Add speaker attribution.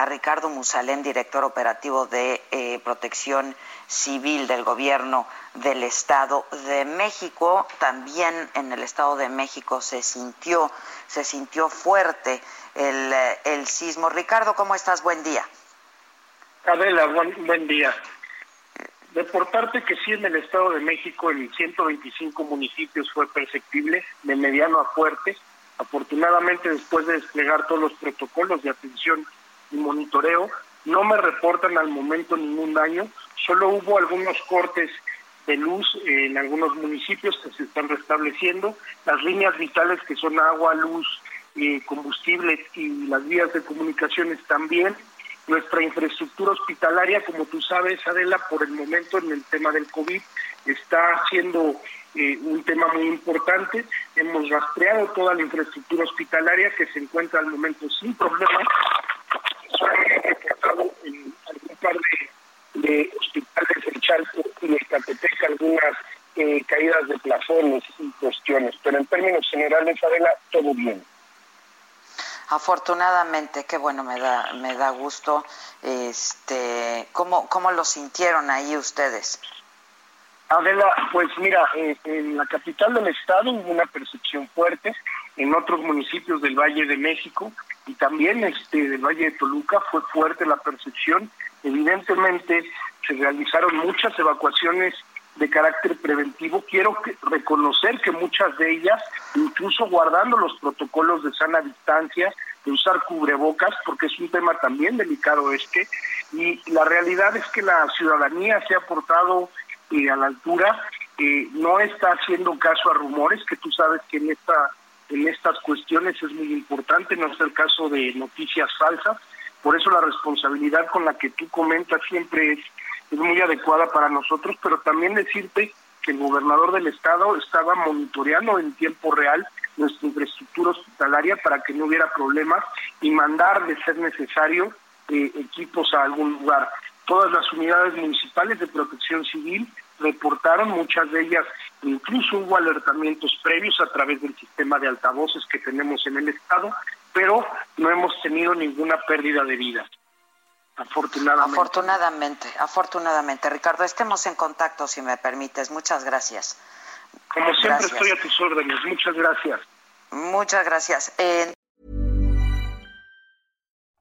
Speaker 1: a Ricardo Musalén, director operativo de eh, Protección Civil del Gobierno del Estado de México. También en el Estado de México se sintió, se sintió fuerte el, eh, el sismo. Ricardo, ¿cómo estás? Buen día.
Speaker 2: Adela, buen, buen día. Reportarte que sí en el Estado de México en 125 municipios fue perceptible, de mediano a fuerte. Afortunadamente, después de desplegar todos los protocolos de atención y monitoreo, no me reportan al momento ningún daño, solo hubo algunos cortes de luz en algunos municipios que se están restableciendo, las líneas vitales que son agua, luz, eh, combustible y las vías de comunicaciones también. Nuestra infraestructura hospitalaria, como tú sabes, Adela, por el momento en el tema del COVID está siendo eh, un tema muy importante. Hemos rastreado toda la infraestructura hospitalaria que se encuentra al momento sin problemas. Solamente reportado en algún par de, de hospitales del Chalco y de Catepec algunas eh, caídas de plafones y cuestiones, pero en términos generales, Adela, todo bien.
Speaker 1: Afortunadamente, qué bueno, me da, me da gusto. Este, ¿cómo, ¿Cómo lo sintieron ahí ustedes?
Speaker 2: Adela, pues mira, eh, en la capital del estado hubo una percepción fuerte, en otros municipios del Valle de México y también este del Valle de Toluca fue fuerte la percepción. Evidentemente se realizaron muchas evacuaciones de carácter preventivo. Quiero reconocer que muchas de ellas, incluso guardando los protocolos de sana distancia, de usar cubrebocas, porque es un tema también delicado este, y la realidad es que la ciudadanía se ha portado eh, a la altura, eh, no está haciendo caso a rumores, que tú sabes que en esta en estas cuestiones es muy importante, no es el caso de noticias falsas, por eso la responsabilidad con la que tú comentas siempre es es muy adecuada para nosotros, pero también decirte que el gobernador del estado estaba monitoreando en tiempo real nuestra infraestructura hospitalaria para que no hubiera problemas y mandar de ser necesario eh, equipos a algún lugar. Todas las unidades municipales de protección civil reportaron, muchas de ellas incluso hubo alertamientos previos a través del sistema de altavoces que tenemos en el estado, pero no hemos tenido ninguna pérdida de vidas. Afortunadamente.
Speaker 1: Afortunadamente, afortunadamente. Ricardo, estemos en contacto si me permites. Muchas gracias.
Speaker 2: Como siempre estoy a tus órdenes. Muchas gracias.
Speaker 1: Muchas gracias. Eh...